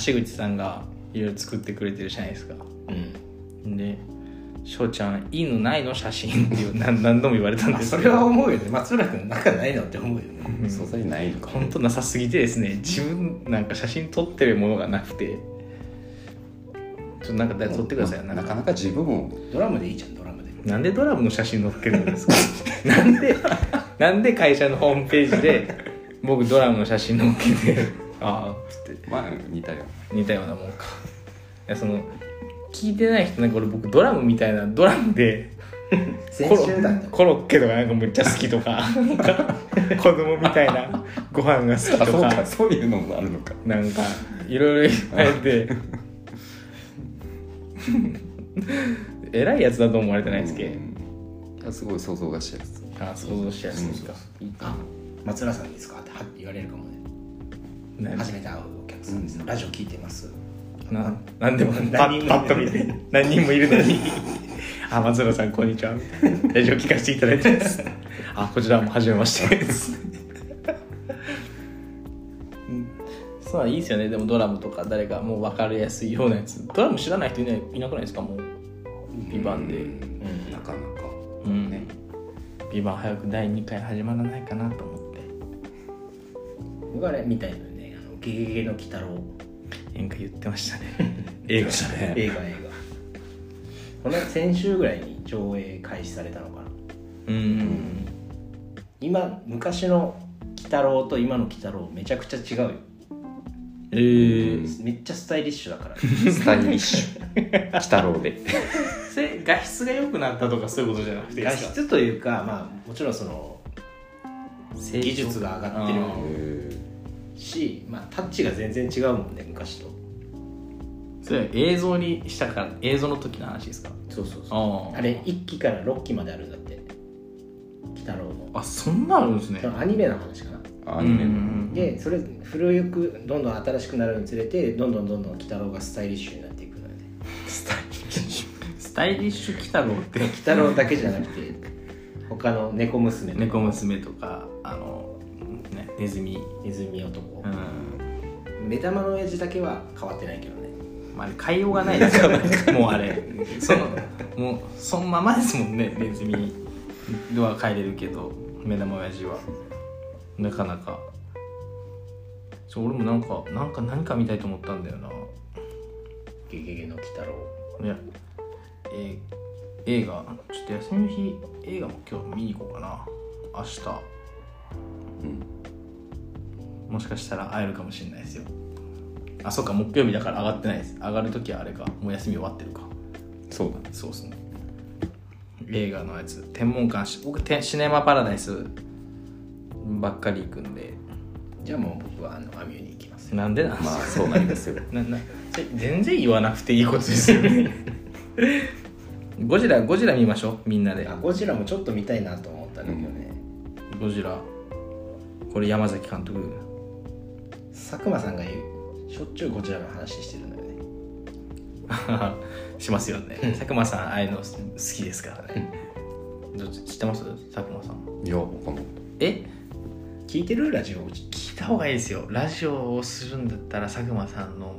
橋口さんがいろいろ作ってくれてるじゃないですか。うん。で「翔ちゃんいいのないの？写真」っていう 何何度も言われたんあですけど。それは思うよね。松浦君仲ないのって思うよね。うん素材ないのか本当なさすぎてですね自分なんか写真撮ってるものがなくて。ちょっとなんか撮ってくださいよ。なんか。なかなか自分もドラムでいいじゃんドラムで。なんでドラムの写真載っけるんですか？なんでなんで会社のホームページで僕ドラムの写真載っけてああつって。まあ似たよ似たようなもんか。いやその聞いてない人なんか俺僕ドラムみたいなドラムで先コロ週だった。コロッケとかなんかむっちゃ好きとかなんか子供みたいなご飯が好きとか。かそういうのもあるのか。なんかいろいろ言われて。偉いやつだと思われてないですけ？ど、うん。いやすごい想像がしやすい。あ想像しやすいですか、あ松浦さんですか？っては言われるかもね。な初めて会うお客さんです、ラジオ聞いてます？ななんでもパ何人もッパッと見て何人もいるのに「あ松浦さんこんにちは」ラジオ聞かせていただいてます。あこちらも初めましてです。うん。そういいですよね。でもドラムとか誰かもう分かりやすいようなやつ。ドラム知らない人いないいなくないですかもう。ビバンで。うん。なかなか。うん。ね。ビバン早く第2回始まらないかなと思って。僕はね見たいのよねあのゲゲゲの鬼太郎演歌言ってましたね。映画したね。映画映画。この先週ぐらいに上映開始されたのかな。うん今昔の鬼太郎と今の鬼太郎めちゃくちゃ違うよ。えー、めっちゃスタイリッシュだから。スタイリッシュ。鬼太郎で。それ画質が良くなったとかそういうことじゃなくて画質というかまあもちろんその技術が上がってるし、まあ、タッチが全然違うもんね昔と。それ映像にしたから映像の時の話ですか？そうそうそう。ああれ1期から6期まであるんだって。鬼太郎の。あそんなあるんですね。アニメの話かな。アニメの。うんでそれ古くどんどん新しくなるにつれてどんどんどんどん鬼太郎がスタイリッシュになっていくのでスタイリッシュ。スタイリッシュ鬼太郎って。鬼太郎だけじゃなくて他の猫娘猫娘とかあの、ね、ネズミ。ネズミ男う、ん。目玉の親父だけは変わってないけどね。まあ、あれ変えようがないですからね。もうあれ。そのもうそのままですもんね。ネズミは変えれるけど目玉親父は。なかなか。そう俺もなんかなんか何か見たいと思ったんだよな。ゲゲゲの鬼太郎。いや、えー映画。ちょっと休みの日映画も今日見に行こうかな。明日もしかしたら会えるかもしれないですよ。あそうか木曜日だから上がってないです。上がる時はあれか。もう休み終わってるか。そうだね。そうっすね。映画のやつ。天文館し僕てシネマパラダイスばっかり行くんで。じゃあもう僕はあのアミューに行きます。なんでなんですか、まあそうなりますよ。なな全然言わなくていいことですよね。ゴジラゴジラ見ましょう。みんなで。あゴジラもちょっと見たいなと思ったんだけどね、ゴジラ。これ山崎監督佐久間さんが言う。しょっちゅうゴジラの話してるんだよね。しますよね。佐久間さんああいうの好きですからね。どっち知ってます？佐久間さん。いやわかんない。え？聞いてるラジオ？聞いた方がいいですよ。ラジオをするんだったら佐久間さんの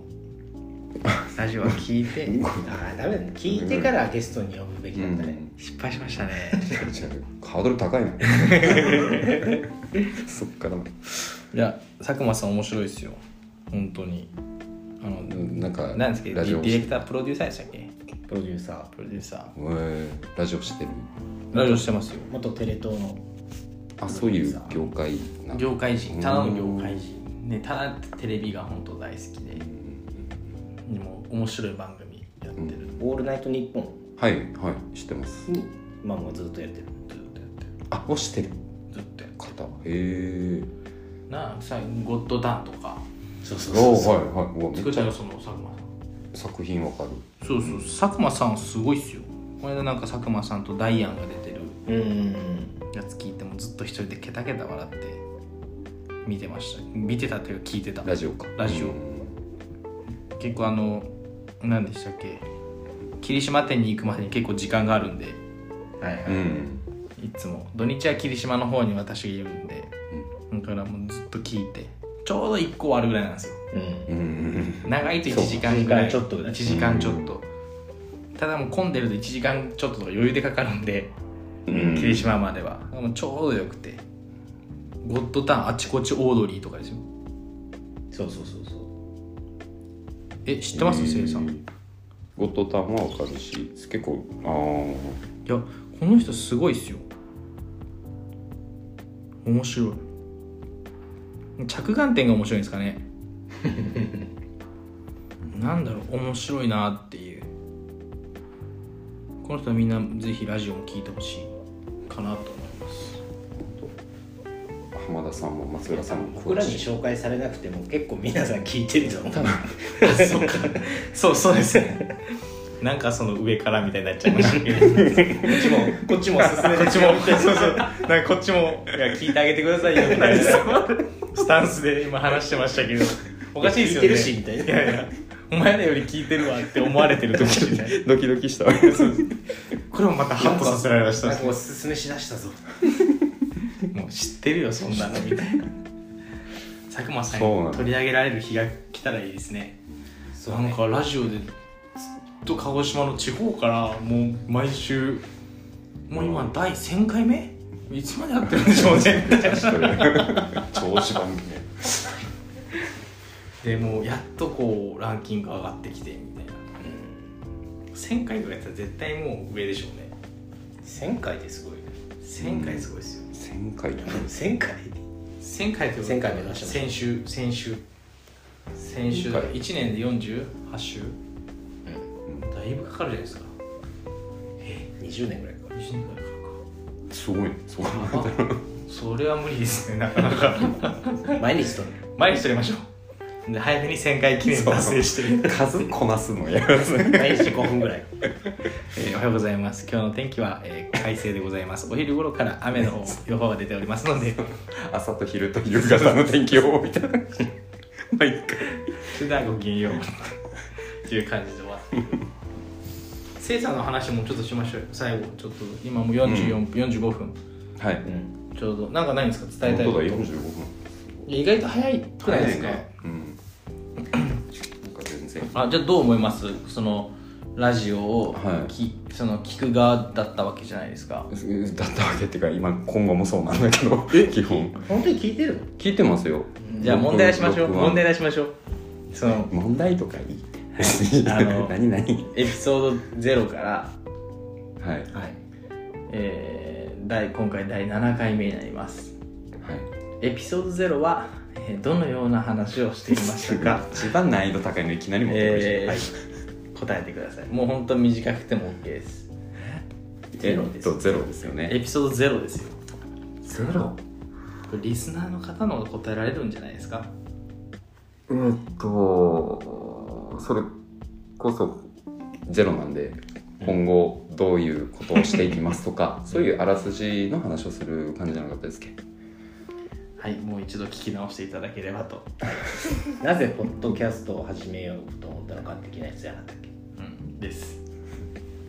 ラジオは聞いて。ああダメだね。聞いてからゲストに呼ぶべきだったね、失敗しましたね。違うハードル高いなそっからいや佐久間さん面白いですよ。本当に。あのなんかなんですけどデラジオィレクタープロデューサーでしたっけ？プロデューサー。プロデューサえーラジオしてる？ーラジオしてますよ。元テレ東のあそういう業界な業界人。ただの業界人。ねただテレビが本当大好きで。でも面白い番組やってる、「オールナイトニッポン。はいはい知ってます」に今もうずっとやってる。ずっとやってる。あをしてる。ずっとやって方。へえるなあさゴッドタンとか。そうそおおはいはい。うわめっちゃ作ったよその佐久間さん。作品わかる。そうそう。佐久間さんすごいっすよ。この間なんか佐久間さんとダイアンが出てる。うん。やつ聞いてもずっと一人でケタケタ笑って見てました。見てたっていうか聞いてた。ラジオか。ラジオ。うん。結構あの何でしたっけ。霧島店に行くまでに結構時間があるんで。はいはい、うん。いつも。土日は霧島の方に私がいるんで、だからもうずっと聞いてちょうど1個終わるぐらいなんですよ。うん。うん長いと1時間ぐらい。そう1時間ちょっとぐらい1時間ちょっと、ただもう混んでると1時間ちょっととか余裕でかかるんで、うん。霧島までは。もうちょうどよくて。ゴッドタンあちこちオードリーとかですよ。そうそうそうそう。え知ってます？せいさん。いゴッドタンはわかるし結構あやこの人すごいっすよ。面白い着眼点が面白いんですかね。なんだろう面白いなっていう。この人はみんなぜひラジオも聞いてほしいかなと思います。あ浜田さんも松浦さんも僕らに紹介されなくても結構皆さん聞いてると思う。そうか。そうそうですねなんかその上からみたいになっちゃいましたけど。こっちもこっちも進めてこっちもそうそうなんかこっちもいや聞いてあげてくださいよ。みたいなスタンスで今話してましたけど。おかしいですよね聞いてるしみたいないやいやお前らより聞いてるわって思われてる時。みたいなドキドキしたこれもまたハッとさせられましたなんかおすすめしだしたぞもう知ってるよそんなの。みたいな。佐久間さん取り上げられる日が来たらいいですね。ね。なんかラジオでと鹿児島の地方からもう毎週もう今第1000回目？いつまでやってるんでしょうね。長寿番組。でもうやっとこうランキング上がってきてみたいな。1000回とかやったら絶対もう上でしょうね。1000回ってすごい1000回すごいですよ。1000回。1000回？1000回ってこと？1000回目指して先週先週。先週。1000回。1年で48週？だいぶかかるじゃないですか。20年ぐらいか1年ぐらいかすごいねすごいかるか それは無理ですねなかなか。毎日撮る。毎日撮りましょう。で早めに1000回記念達成してる。数こなすのや毎日5分ぐらい。えーおはようございます。今日の天気は、えー快晴でございます。お昼頃から雨の 予報が出ておりますので。朝と昼と夕方の天気予報みたいな。毎回。それではごきげんよう。という感じで終わってせいさんの話もちょっとしましょうよ。最後ちょっと今もう44、45分。はい、うん。ちょうどなんかないんですか？伝えたいこと。本当だ45分。意外と早いくないですか、ね。うん。なんか全然。あじゃあどう思います？そのラジオをはい。き、その聞く側だったわけじゃないですか。だったわけっていうか今今後もそうなんだけど基本。本当に聞いてる？の聞いてますよ。じゃあ問題出しましょう。問題出しましょう。その問題とかいいあの何何 エピソード0から、はい。はい。はいえー第今回第7回目になります。エピソード0は、えーどのような話をしていましたか、一番難易度高いのいきなり持ってくるし、えーはい。答えてください。もう本当短くても OK です。ゼロです。えっとゼロですよね。エピソード0ですよ。ゼロ？これリスナーの方の方が答えられるんじゃないですか？えーっとそれこそゼロなんで今後どういうことをしていきますとかそういうあらすじの話をする感じじゃなかったですっけ？はいもう一度聞き直していただければと。なぜポッドキャストを始めようと思ったのか的なやつじゃなかったっけうんです。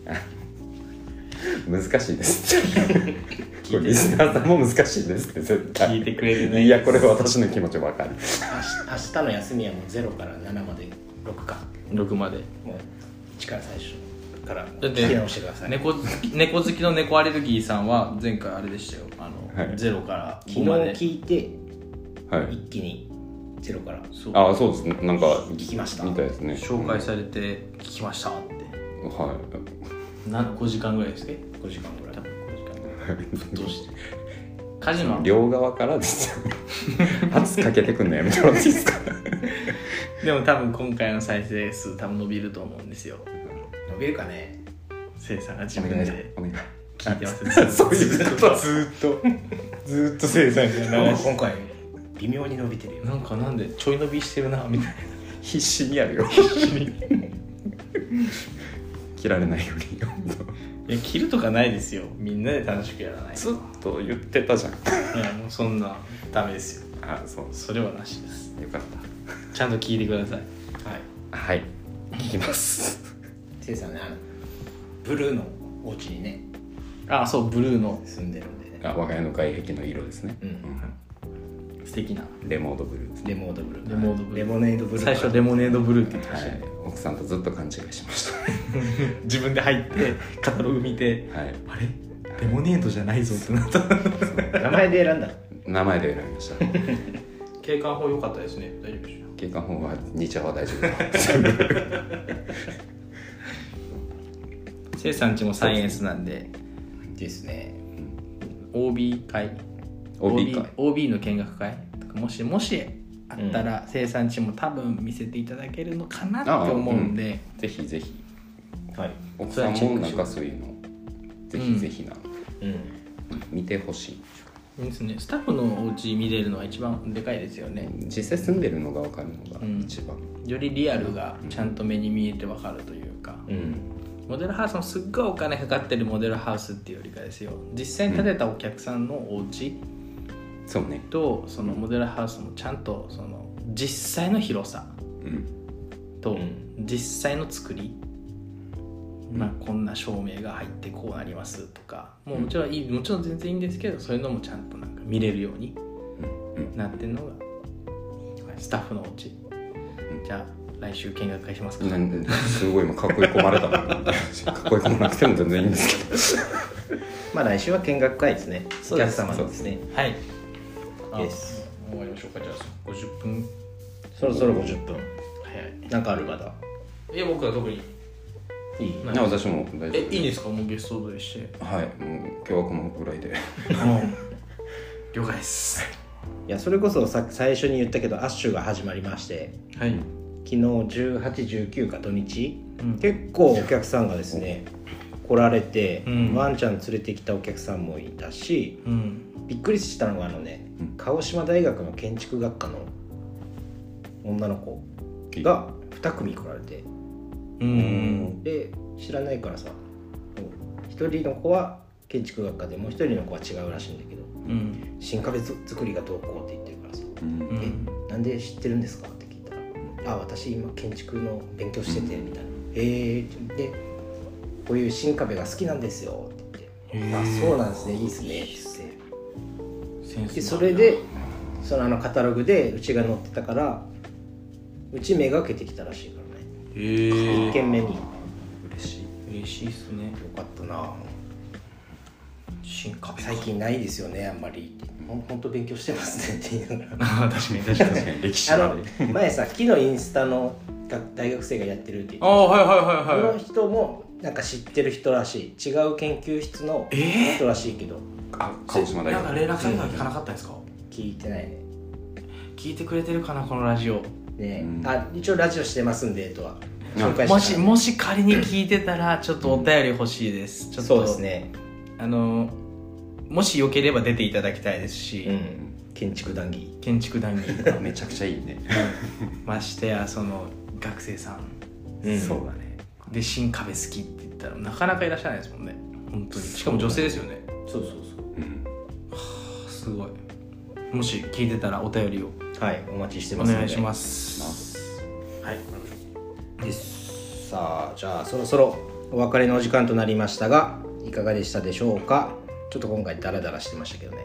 難しいです。これリスナーさんも難しいですって絶対。聞いてくれるね。いやこれは私の気持ちわかる。明日明日の休みはもう0から7まで6か6まで。もう1から最初から。だって聞き直してください。猫好き猫好きの猫アレルギーさんは前回あれでしたよ。あの、はい。0から昨日5まで聞いてはい。一気に0から。そう。ああそうです。ねなんか聞きました。みたいですね。紹介されて聞きましたって。はい。な5時間ぐらいですけ？5時間ぐらい。多分5時間ぐらい。ぶっ通して？カジノ。両側からですよ圧かけてくんのやめてもらっていいですか？でも多分今回の再生数多分伸びると思うんですよ。伸びるかね。せいさんが自分で。お願い聞いてます。そういうこと。ずーっと。ずーっとせいさんが流し。今回微妙に伸びてるよなんかなんでちょい伸びしてるなみたいな。必死にやるよ。切られないようにいや切るとかないですよ。みんなで楽しくやらないずっと言ってたじゃん。いやもうそんなダメですよ。あそう。それはなしです。よかっちゃんと聞いてください。はい。たはい。聞きます。せいさんねあのブルーのお家にねあそうブルーの。住んでるんでね。あ我が家の外壁の色ですね、うん素敵な。レモードブルー。レモードブルー。レモードブルー。レモネードブルー。最初レモネードブルーって言ってました。よね、はい。奥さんとずっと勘違いしまし 自分で入ってカタログ見てたはい。あれ？レモネードじゃないぞってなった。名前で選んだ名前で選びました。景観法良かったですね。大丈夫でしょ景観本は日は大丈夫せいさんちもサイエンスなんで。ですね。OB 会 OB 会。OB の見学会とかもしもしあったら、生産地も多分見せていただけるのかなって思うんで、ぜひぜひ。はい。奥さんもなんかそういうのぜひぜひな、うん。見てほしい。ですね。スタッフのお家見れるのは一番でかいですよね。実際住んでるのが分かるのが一番。よりリアルがちゃんと目に見えてわかるというか、うん。モデルハウスもすっごいお金かかってるモデルハウスっていうよりかですよ。実際に建てたお客さんのお家そうね。とそのモデルハウスもちゃんとその実際の広さうんとうん。実際の作り、まあ、こんな照明が入ってこうなりますとかもうもちろんいいもちろん全然いいんですけどそういうのもちゃんとなんか見れるようにうん。なってるのがスタッフのお家。じゃあ来週見学会しますか。なんですごい今かっこいい込まれたな。かっこいい込まなくても全然いいんですけど。まあ来週は見学会ですね。お客様のですね。はいです。あ終わりましょうかじゃあ。50分。そろそろ50分。早いなんかあるまだ？いや僕は特に。いい？私も大丈えいいんですか？もうゲストでして。夫はいもう今日はこのぐらいで。了解です。いやそれこそさ最初に言ったけどアッシュが始まりまして。はい。昨日1819か土日、うん。結構お客さんがですね来られて、うん。ワンちゃん連れてきたお客さんもいたしうんびっくりしたのがあのね、うん。鹿児島大学の建築学科の女の子が2組来られて。うん。で知らないからさ1人の子は建築学科でもう1人の子は違うらしいんだけどうん。新壁作りがどうこうって言ってるからさうん。う「んなんで知ってるんですか?」って聞いたら「あ私今建築の勉強してて」みたいな「へえ」で「こういう新壁が好きなんですよ」って言って「へー。あそうなんですね。いいですね」って言ってでセンスそれでそのあのカタログでうちが載ってたからうち目がけてきたらしいからね。へ1え軒目に。よ嬉しい。嬉しいっすね。かったな。新壁最近ないですよねあんまり。ほんほんと勉強してますねって言いながらあ確かに確かに。確かに歴史あまので前さ昨日インスタのが大学生がやってるって言ってああはいはいはいこのはい。人もなんか知ってる人らしい。違う研究室のえ人らしいけどあ鹿児島大学。なんか連絡先とか聞かなかったんですか？聞いてない。ね聞いてくれてるかなこのラジオ。ね、うん。あ一応ラジオしてますんでとは。あ紹介もしもし仮に聞いてたらちょっとお便り欲しいです。ちょっとそうですね。あのもしよければ出ていただきたいですし、うん。建築談義。建築談義。めちゃくちゃいいね。ましてやその学生さん、うん。そうだね。で新壁好きって言ったらなかなかいらっしゃらないですもんね。本当に。しかも女性ですよね。そうそうう。んすごい。もし聞いてたらお便りを。はいお待ちしておますので。願いします。はい。ですさあじゃあそろそろお別れのお時間となりましたがいかがでしたでしょうか？ちょっと今回ダラダラしてましたけどね。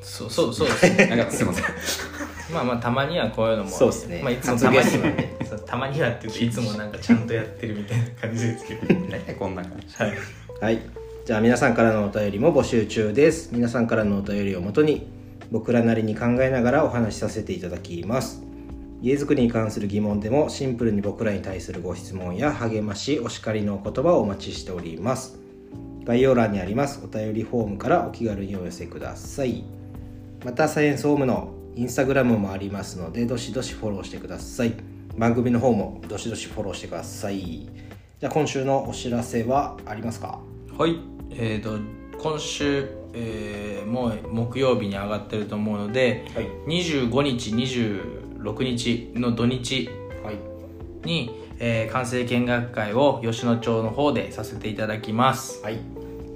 そうそうそう。ですねなんかすいません。まあまあたまにはこういうのも。そうですね。まあ、いつもたまに初ゲストはなんでそうたまにはって言うといつもなんかちゃんとやってるみたいな感じですけど。大体こんな感じ。はい。はいじゃあ皆さんからのお便りも募集中です。皆さんからのお便りをもとに僕らなりに考えながらお話しさせていただきます。家づくりに関する疑問でもシンプルに僕らに対するご質問や励ましお叱りのお言葉をお待ちしております。概要欄にありますお便りフォームからお気軽にお寄せください。またサイエンスホームのインスタグラムもありますのでどしどしフォローしてください。番組の方もどしどしフォローしてください。じゃあ今週のお知らせはありますか？はい。えー、と今週、えーもう木曜日に上がってると思うのではい。25日26日の土日はい。に、えー完成見学会を吉野町の方でさせていただきます。はい、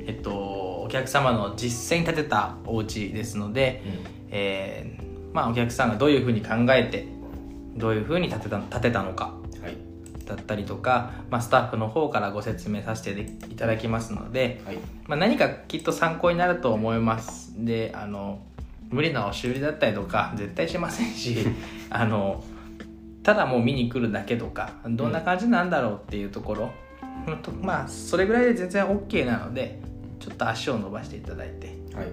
えっとお客様の実践に立てたお家ですので、えーまあお客さんがどういうふうに考えてどういうふうに立てた立てたのか。はいだったりとか、まあ、スタッフの方からご説明させていただきますので、はい。まあ、何かきっと参考になると思います。であの無理な押し売りだったりとか絶対しませんし あのただもう見に来るだけとかどんな感じなんだろうっていうところ、うんとまあそれぐらいで全然 OK なのでちょっと足を伸ばしていただいて。はい。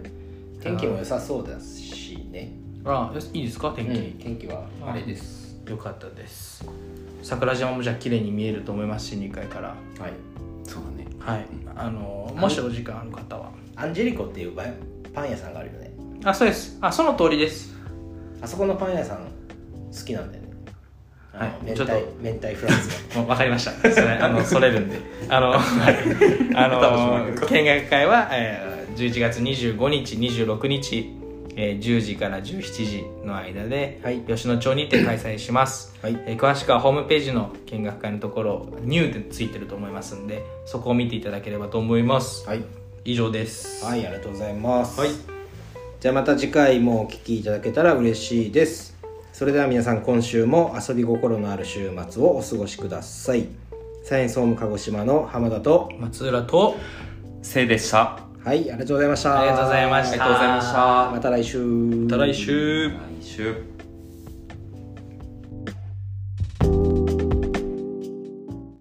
天気も良さそうだしね。あよしいいですか？天気、天気はあれです。よかったです桜島もじゃあ綺麗に見えると思いますし2階から。はい。そうだね。はい。あのもしお時間ある方は。アンジェリコっていうパンパン屋さんがあるよね。あそうです。あその通りです。あそこのパン屋さん好きなんだよね。はい。明ちょっと。太明太フランスが分 かりました。それあのそれるんで。あの はい。あの見学会は、えー11月25日26日、えー10時から17時の間で、はい。吉野町にて開催します、はい。えー詳しくはホームページの見学会のところニューでついてると思いますんでそこを見ていただければと思います。はい。以上です。はいありがとうございます。はい。じゃあまた次回もお聞きいただけたら嬉しいです。それでは皆さん今週も遊び心のある週末をお過ごしください。サイエンスホーム鹿児島の浜田と松浦とせいでしたはいありがとうございました。ありがとうございました。ありがとうございました。また来週。また来週。来週